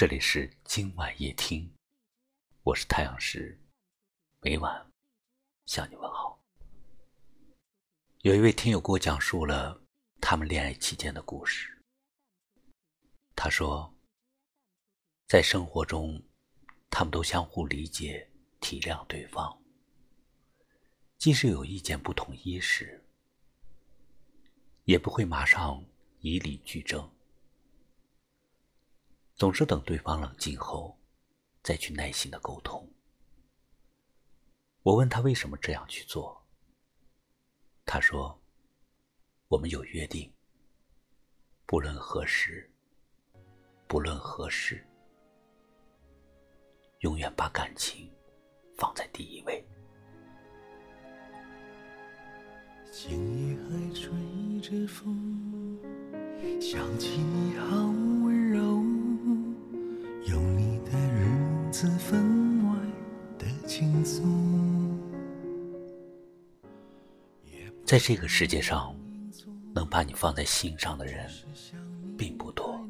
这里是今晚夜听，我是太阳石，每晚向你问好。有一位听友给我讲述了他们恋爱期间的故事。他说，在生活中，他们都相互理解、体谅对方，即使有意见不统一时，也不会马上以理据争，总是等对方冷静后，再去耐心的沟通。我问他为什么这样去做。他说：“我们有约定，不论何时，不论何事，永远把感情放在第一位。”今夜还吹着风，想起你在这个世界上，能把你放在心上的人并不多。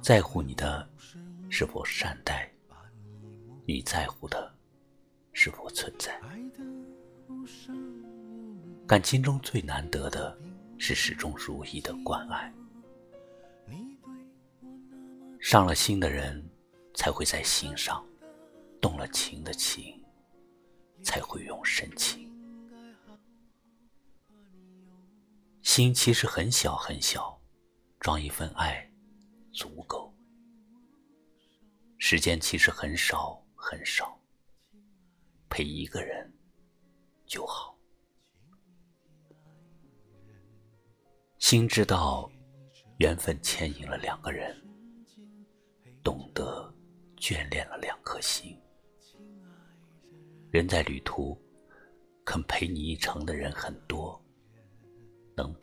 在乎你的，是否善待？你在乎的，是否存在？感情中最难得的是始终如一的关爱。伤了心的人，才会在心上；动了情的情，才会用深情。心其实很小很小，装一份爱足够。时间其实很少很少，陪一个人就好。心知道，缘分牵引了两个人，懂得眷恋了两颗心。人在旅途，肯陪你一程的人很多。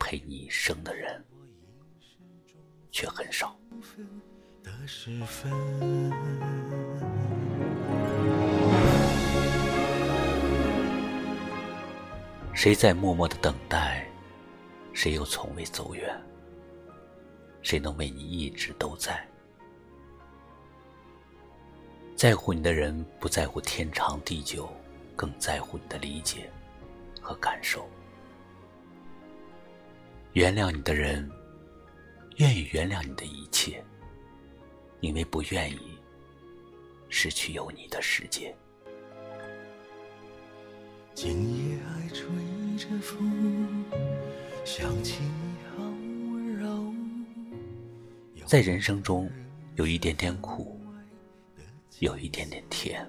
陪你一生的人却很少。谁在默默的等待？谁又从未走远？谁能为你一直都在？在乎你的人不在乎天长地久，更在乎你的理解和感受。原谅你的人，愿意原谅你的一切，因为不愿意失去有你的世界。今夜还吹着风，想起你好温柔。在人生中，有一点点苦，有一点点甜，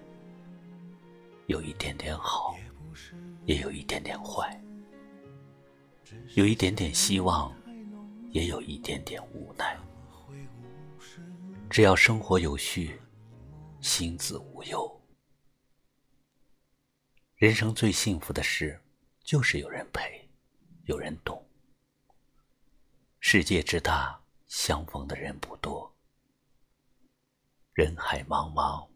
有一点点好，也有一点点坏。有一点点希望，也有一点点无奈。只要生活有序，心自无忧。人生最幸福的事，就是有人陪，有人懂。世界之大，相逢的人不多。人海茫茫，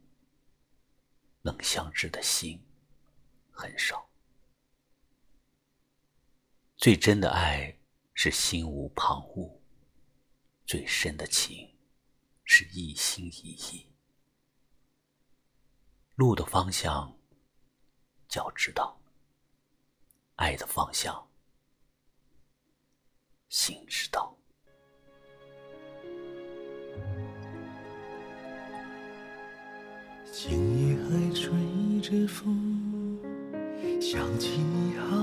能相知的心很少。最真的爱是心无旁骛，最深的情是一心一意。路的方向，脚知道；爱的方向，心知道。今夜还吹着风，想起你好。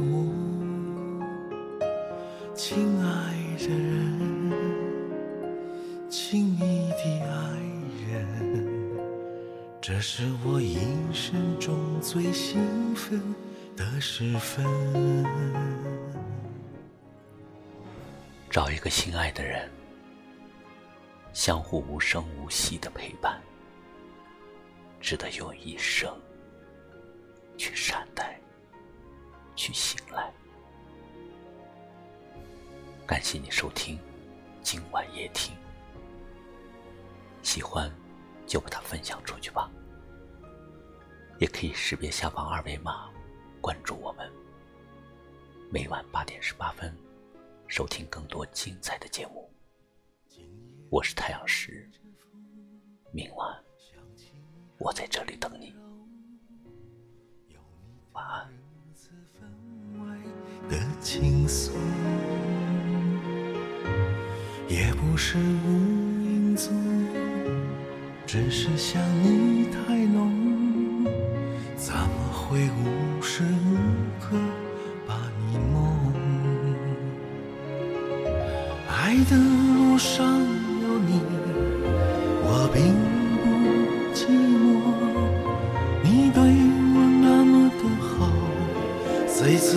我。亲爱的人，亲密的爱人，这是我一生中最兴奋的时分。找一个心爱的人，相互无声无息的陪伴，值得用一生去善待，去醒来。感谢你收听今晚夜听，喜欢就把它分享出去吧，也可以识别下方二维码关注我们，每晚八点十八分。收听更多精彩的节目，我是太阳石。明晚我在这里等你，晚安。的轻松，也不是无影踪，只是想你太浓，怎么会无时无刻把你梦？爱的路上有你，我并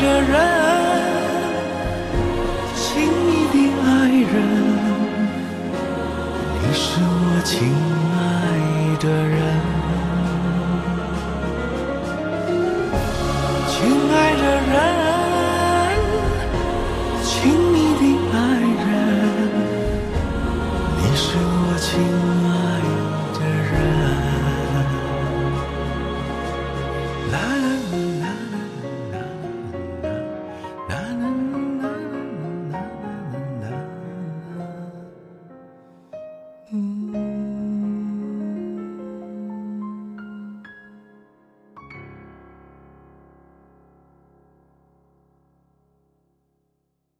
的人，亲密的爱人，你是我亲爱的人。亲爱的。